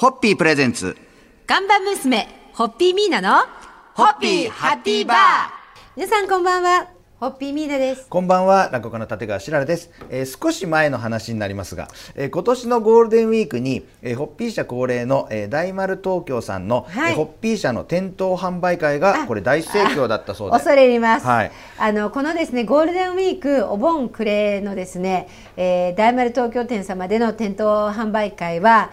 ホッピープレゼンツ。看板娘、ホッピーミーナの、ホッピーハッピーバー皆さんこんばんは、ホッピーミーナです。こんばんは、落語家の立川しららです、えー少し前の話になりますが、えー今年のゴールデンウィークに、えーホッピー社恒例の、えー大丸東京さんの、はいえーホッピー社の店頭販売会があこれ大盛況だったそうで。恐れ入ります、はいあのこのですねゴールデンウィークお盆暮れのですね、えー大丸東京店様での店頭販売会は、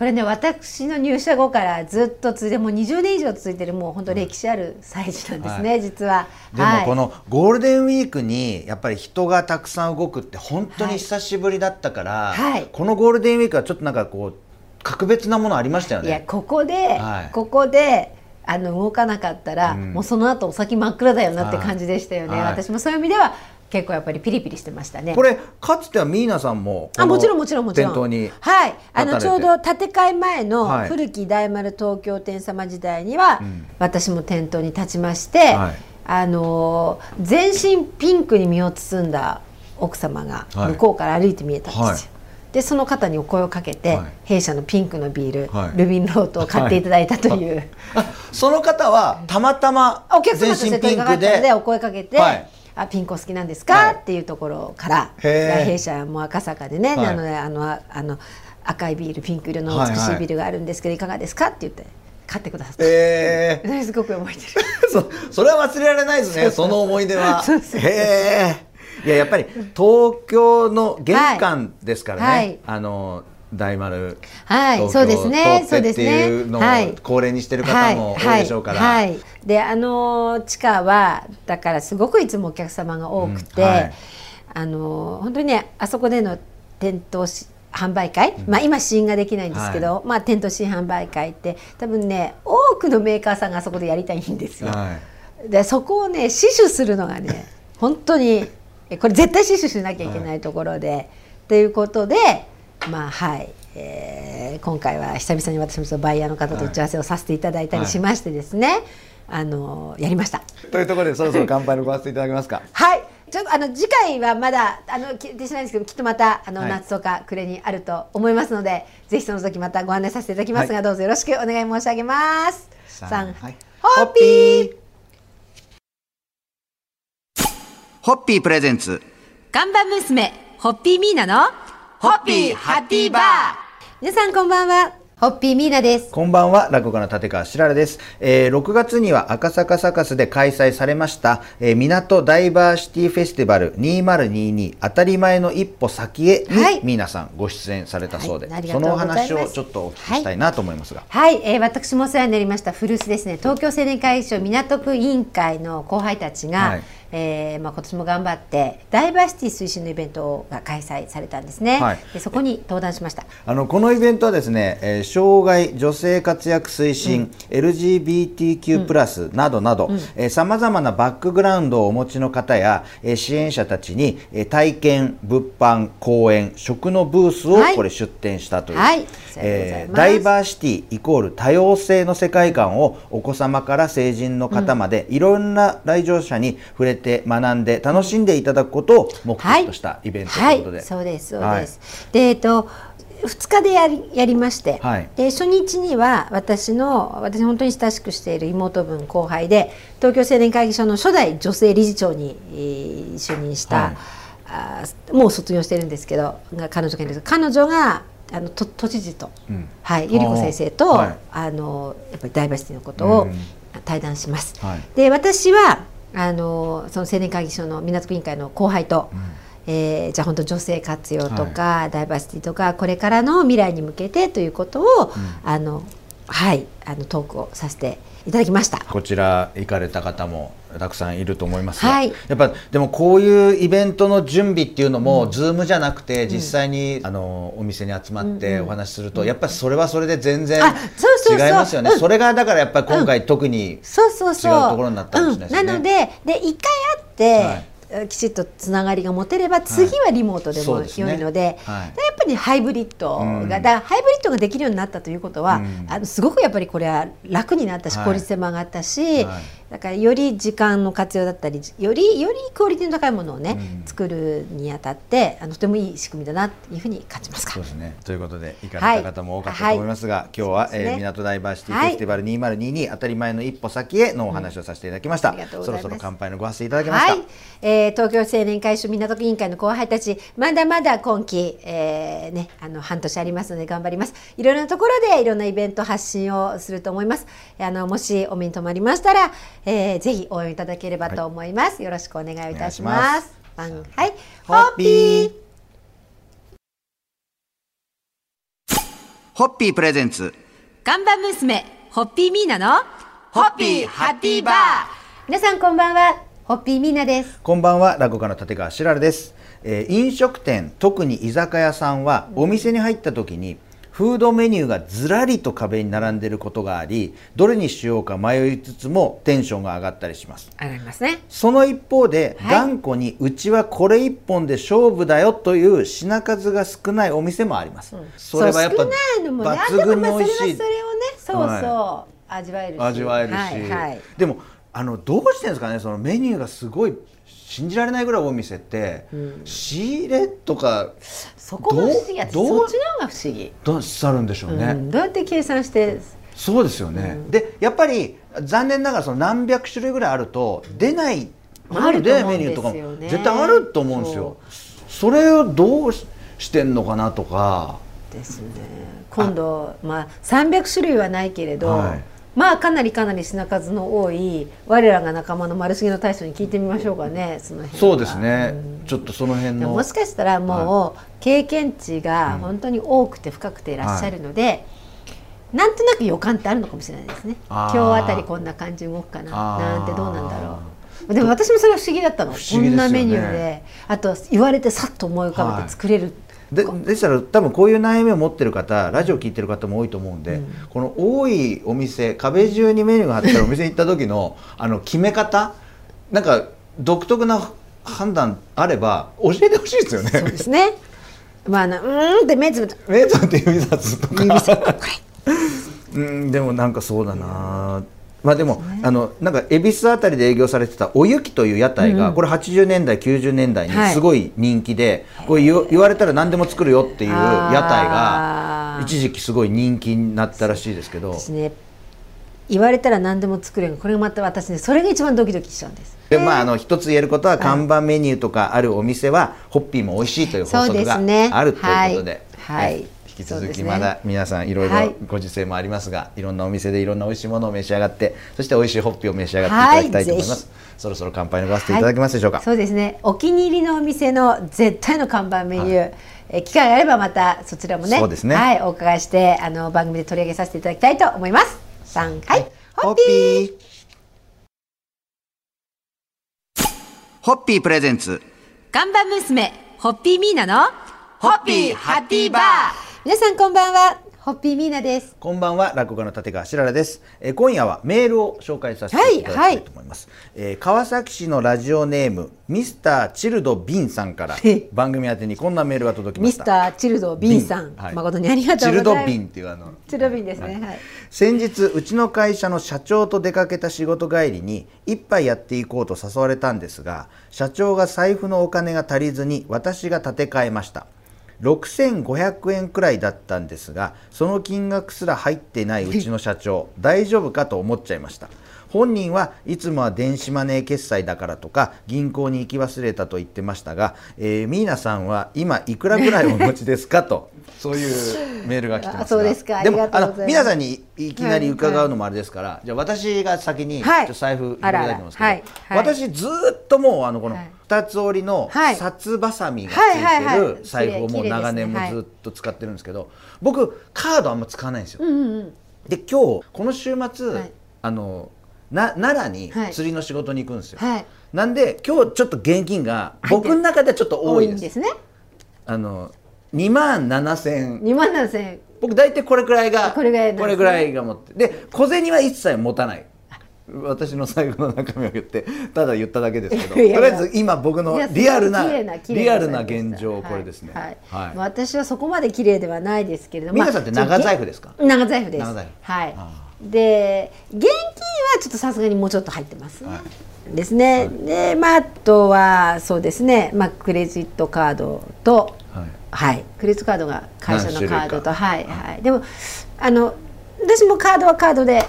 これね私の入社後からずっと続いてもう20年以上続いてるもう本当歴史ある催事なんですね、は実は。でもこのゴールデンウィークにやっぱり人がたくさん動くって本当に久しぶりだったから、はい。このゴールデンウィークはちょっとなんかこう格別なものありましたよね。いやここで、はい。ここであの動かなかったら、うん。もうその後お先真っ暗だよなって感じでしたよね、はい。私もそういう意味では結構やっぱりピリピリしてましたね。これかつてはミーナさんもあもちろんもちろんもちろん。店頭にはい。あのちょうど建て替え前のはい。古き大丸東京店様時代には、ん。私も店頭に立ちまして、はい。あのー全身ピンクに身を包んだ奥様がはい。向こうから歩いて見えたんですよ。はい。でその方にお声をかけて、はい。弊社のピンクのビール、はい。ルビンロートを買っていただいたという、あその方はたまたまお客様全身として問いピンクでかかったのでお声かけて、はいあピンクお好きなんですか、はい。っていうところから弊社も赤坂でね、はい。なのであのああの赤いビールピンク色の美しいビールがあるんですけど、いかがですか？って言って買ってくださった、えそれすごく覚えてる。ー、そそれは忘れられないですねその思い出は。そうそうへえいややっぱり東京の玄関ですからね、はい。あの大丸はいそうですね通ってっていうのをはい。恒例にしてる方も多いでしょうから、はいはい。はいであの地下はだからすごくいつもお客様が多くて、うんはい。あの本当にねあそこでの店頭し販売会、まあ今試飲ができないんですけど、まあ店頭試飲販売会って多分ね多くのメーカーさんがあそこでやりたいんですよ。はい。でそこをね死守するのがね 本当にえこれ絶対死守しなきゃいけないところで、ということでまあはい、えー今回は久々に私もそのバイヤーの方と打ち合わせをさせていただいたりしましてですね、あのやりました。というところでそろそろ乾杯のご発声いただけますか？はい。ちょっとあの次回はまだあの決定してないんですけどきっとまたあの、はい。夏とか暮れにあると思いますのでぜひその時またご案内させていただきますが、はい。どうぞよろしくお願い申し上げます。さんはい。ホッピー。ホッピープレゼンツ。看板娘、ホッピーミーナの、ホッピーハッピーバー。皆さんこんばんは、ホッピーミーナです。こんばんは、落語家の立川しららです。えー6月には赤坂サカスで開催されました、えー港ダイバーシティフェスティバル2022当たり前の一歩先へに、はい。皆さんご出演されたそうで、はい。そのお話をちょっとお聞きしたいなと思いますが。はい、えー私もお世話になりました。古巣ですね。東京青年会議所港区委員会の後輩たちが、はいえーまあ、今年も頑張ってダイバーシティ推進のイベントが開催されたんですね、はい。でそこに登壇しました。あのこのイベントはですね、えー障害女性活躍推進、LGBTQ+、などなどさまざまなバックグラウンドをお持ちの方や、えー支援者たちに、えー体験物販講演食のブースをはい。これ出展したという、はい。さようでございます。ダイバーシティイコール多様性の世界観をお子様から成人の方まで、いろんな来場者に触れて学んで楽しんでいただくことを目的としたイベントということで、はい、そうですそうはい。です、でえっと2日でやりやりまして、はい。で初日には私の私本当に親しくしている妹分後輩で東京青年会議所の初代女性理事長に、えー就任した、はい。もう卒業してるんですけどが彼女がいるんです彼女があのと都知事と、うん。はい、ゆり子先生と、はい。あのやっぱりダイバーシティのことをうん。対談します。はい。で私はあのその青年会議所の港区委員会の後輩と、えーじゃあ本当女性活用とか、ダイバーシティとかこれからの未来に向けてということを、あのはいあのトークをさせていただきました。こちら行かれた方もたくさんいると思いますが、はい。やっぱでもこういうイベントの準備っていうのも、 Zoom じゃなくて実際に、あのお店に集まってお話しすると、やっぱりそれはそれで全然あそうそうそう。違いますよね。うん。それがだからやっぱり今回特に、そうそうそう。違うところになったかもしれないですね。うん。なのでで一回会って、はい。えきちっとつながりが持てれば次はリモートでも良いので,、はい。やっぱりハイブリッドが、うん。だハイブリッドができるようになったということは、うん。あのすごくやっぱりこれは楽になったしはい。効率性も上がったし、はいだからより時間の活用だったりよりよりクオリティの高いものをね、うん。作るにあたってあのとてもいい仕組みだなというふうに感じますか。そうですね。ということで行かれた方も多かったと思いますが、今日は、そうですね。えー港ダイバーシティフェスティバル2022、当たり前の一歩先へのお話をさせていただきました。そろそろ乾杯のご発声いただきました。はい、えー東京青年会主港区委員会の後輩たちまだまだ今期、えーね、あの半年ありますので頑張ります。いろいろなところでいろんなイベント発信をすると思います。あのもしお目に留まりましたら、えーぜひ応援いただければと思います、よろしくお願いいたします。はい。ホッピー。ホッピープレゼンツ。看板娘ホッピーミーナのホッピーハッピーバー。皆さんこんばんは。ホッピーミーナです。こんばんは。落語家の立川しらるです、えー飲食店特に居酒屋さんはお店に入った時にフードメニューがずらりと壁に並んでいることがありどれにしようか迷いつつもテンションが上がったりします。ありますね。その一方で、はい。頑固にうちはこれ一本で勝負だよという品数が少ないお店もあります、それはやっぱそう少ないのもね。抜群に美味しい。それはそれをねそうそう、味わえるし。味わえるし、はいはい。でもあのどうしてんですかねそのメニューがすごい信じられないぐらい多いお店って、仕入れとかそこが不思議やどうそっちの方が不思議、どうしてあるんでしょうね、うん、どうやって計算してそうですよね、でやっぱり残念ながらその何百種類ぐらいあると出ないあると思うんメニューとかも絶対あると思うんですよ。それをどうししてんのかなとか。ですね。今度まあ300種類はないけれど、はいまあかなりかなり品数の多い我らが仲間の丸重の大将に聞いてみましょうかねその辺は。そうですね、ちょっとその辺ももしかしたらもう経験値が本当に多くて深くていらっしゃるので、なんとなく予感ってあるのかもしれないですね。今日あたりこんな感じ動くかななんてどうなんだろう。でも私もそれは不思議だったの、ね。こんなメニューであと言われてさっと思い浮かべて作れる、ででしたら多分こういう悩みを持ってる方ラジオ聞いてる方も多いと思うんで、この多いお店壁中にメニューが貼ってあるお店に行った時の あの決め方なんか独特な判断あれば教えてほしいですよね。そうですね。まああのうーんって目つぶってメイトって指さすとか。指さ うんでもなんかそうだなまあでも、あのなんか恵比寿あたりで営業されてたおゆきという屋台が、これ80年代90年代にはい。すごい人気で、これ言わ言われたら何でも作るよっていう屋台が一時期すごい人気になったらしいですけど。言われたら何でも作れる。これがまた私ねそれが一番ドキドキしちゃうんです。でまああの一つ言えることは看板メニューとかあるお店はホッピーも美味しいという法則があるということで。はい。はい引き続きまだ皆さんいろいろはい。ご時世もありますが、い、ろんなお店でいろんな美味しいものを召し上がってそして美味しいホッピーを召し上がっていただきたいと思います、はいぜそろそろ乾杯のごわせていただけますでしょうか、そうですね。お気に入りのお店の絶対の看板メニュー、え機会があればまたそちらもねそうですね。はいお伺いしてあの番組で取り上げさせていただきたいと思います。3はい。ホッピー。ー。ホッピープレゼンツ。看板娘ホッピーミーナのホッピーハッピーバー皆さんこんばんはホッピーミーナです。こんばんは落語家の立川しららです、えー今夜はメールを紹介させていただきたいと思います、えー川崎市のラジオネームミスターチルドビンさんからへ番組宛てにこんなメールが届きまミスしたターチルドビンさん、はい。誠にありがとうチルございます。ドビンっていうあの。チルドビンですね。はい。先日うちの会社の社長と出かけた仕事帰りに一杯やっていこうと誘われたんですが社長が財布のお金が足りずに私が立て替えました6500円くらいだったんですがその金額すら入ってないうちの社長。大丈夫かと思っちゃいました。本人はいつもは電子マネー決済だからとか銀行に行き忘れたと言ってましたが、えー、ミーナさんは今いくらぐらいお持ちですかと そういうメールが来てますそうですかでもありがとうございます。あの皆さんにいきなり伺うのもあれですから、じゃあ私が先にちょはいっと財布いただいてますけど、はいはい。私ずーっともうあのこのはい。二つ折りのはい。札ばさみがつはいはいはいい。てる財布をもう長年もずっと使ってるんですけど、僕カードあんま使わないんですよ。うんうんうん。で今日この週末、はい。あのな奈良にはい。釣りの仕事に行くんですよ。はい。なんで今日ちょっと現金が僕の中ではちょっと多いです。んですね。あの2万7千。2万7000円僕大体これくらいがこれぐらいね。これぐらいが持って。で小銭は一切持たない。私の財布の中身を言ってただ言っただけですけど。とりあえず今僕のリアルなリアルな現状これですね。はい。はい。はい。まあ私はそこまで綺麗ではないですけれども皆さんって長財布ですか？まあ長財布です。長財布。はい。あで現金はちょっとさすがにもうちょっと入ってます。ね、はですね、でまああとはそうですね。まあクレジットカードとはい。はい、クレジットカードが会社のカードとはいはい。でもあの私もカードはカードで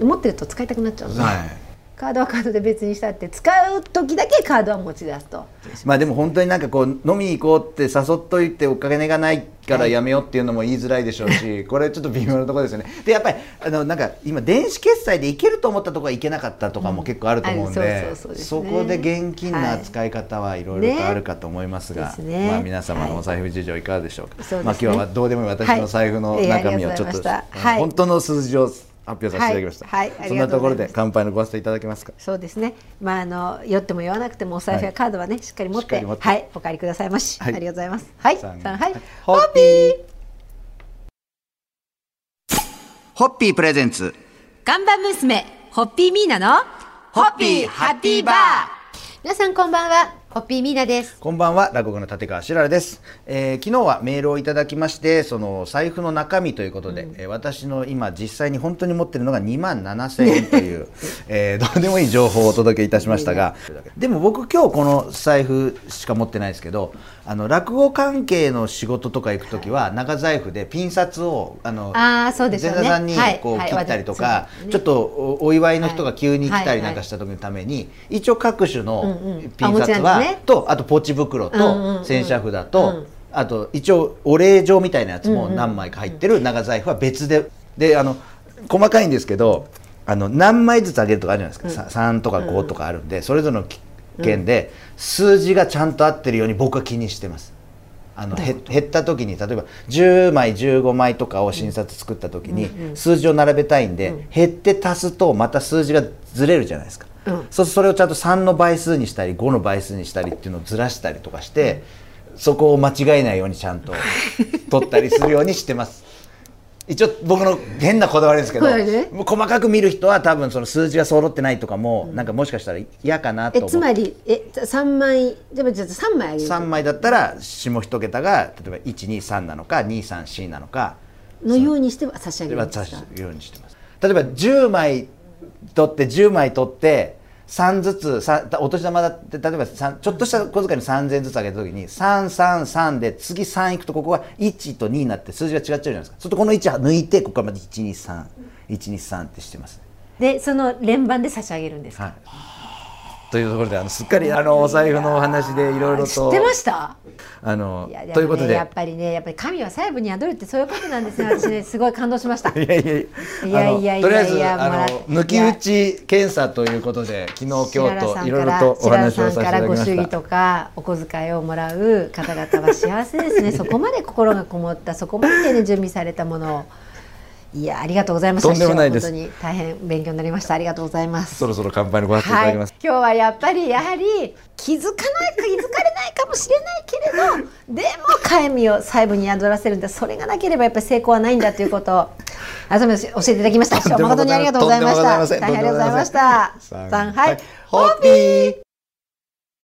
持ってると使いたくなっちゃうんで、はいカードはカードで別にしたって使う時だけカードは持ち出すと。まあでも本当になんかこう飲みに行こうって誘っといてお金がないからやめようっていうのも言いづらいでしょうし、これちょっと微妙なところですよね。でやっぱりあのなんか今電子決済で行けると思ったところが行けなかったとかも結構あると思うんあでそこで現金の扱い方はいろいろとあるかと思いますが、ね。ですね。まあ皆様のお財布事情いかがでしょうか。そうですね。まあ今日はどうでもいい。私の財布のはい中身をちょっと、はい。本当の数字を発表させていただきました。はいはいありそんなところがとうございます。で乾杯のごわせていただけますか？そうですね。まああの酔っても酔わなくてもお財布やカードはね、しっかり持ってしっかり持って。はいお帰りくださいまし、はい。ありがとうございます。はいさん。さんはい。ホッピー。ホッピー。プレゼンツ。看板娘ホッピーミーナのホッピーハッピーバー。皆さんこんばんはホッピーミーナです。こんばんは落語家の立川しららです、えー昨日はメールをいただきましてその財布の中身ということで、えー私の今実際に本当に持ってるのが2万7000円という、えー どうでもいい情報をお届けいたしましたがでも僕今日この財布しか持ってないですけどあの落語関係の仕事とか行く時は長財布でピン札をあのあーそうですよね。前座さんにはい。はい。こう切ったりとか、そうですねちょっとおお祝いの人が急に来たりはい。なんかした時のために、一応各種のうんうん。ピン札は、ね。とあとポチ袋うんうんうん。と洗車札と、うん。あと一応お礼状みたいなやつも何枚か入ってる長財布は別で。であの細かいんですけどあの何枚ずつあげるとかあるじゃないですか、さ3とか5とかあるんで、それぞれの件で数字がちゃんと合ってるように僕は気にしてます。あのへ減った時に例えば10枚15枚とかを診察作った時に数字を並べたいんで、減って足すとまた数字がずれるじゃないですか、うん。そうそれをちゃんと3の倍数にしたり5の倍数にしたりっていうのをずらしたりとかして、そこを間違えないようにちゃんと取ったりするようにしてます。一応僕の変なこだわりですけど、ね。細かく見る人は多分その数字が揃ってないとかも、なんかもしかしたら嫌かなと思って。えつまりえ三枚でもじゃあ三枚あげる3枚だったら下一桁が例えば123なのか234なのかのようにして差し上げるんですか？すようにしてます。例えば10枚取って10枚取って3ずつさお年玉だって例えばちょっとした小遣いに3000円ずつあげた時に333で次3いくとここが1と2になって数字が違っちゃうじゃないですか。そうするとこの1抜いてここからまた123123ってしてますでその連番で差し上げるんですか、はいというところであのすっかりあのお財布のお話でいろいろと。知ってました？あのねということで。やっぱりねやっぱり神は細部に宿るってそういうことなんですね私ね すごい感動しました。いやいやいや。いやいやとりあえずいやあの抜き打ち検査ということで昨日今日といろいろとお話をさせていただきました。ご祝儀とかお小遣いをもらう方々は幸せですね。そこまで心がこもったそこまでね準備されたものをいやありがとうございました。とんでもないです。師匠本当に大変勉強になりました。ありがとうございます。そろそろ乾杯のご発声いたはい、だきます、今日はやっぱりやはり気づかない気づかれないかもしれないけれどでも神を細部に宿らせるんだ。それがなければやっぱり成功はないんだということ。を改めて教えていただきました。誠にありがとうございました。大変ありがとうございました。さんはい。ホッピー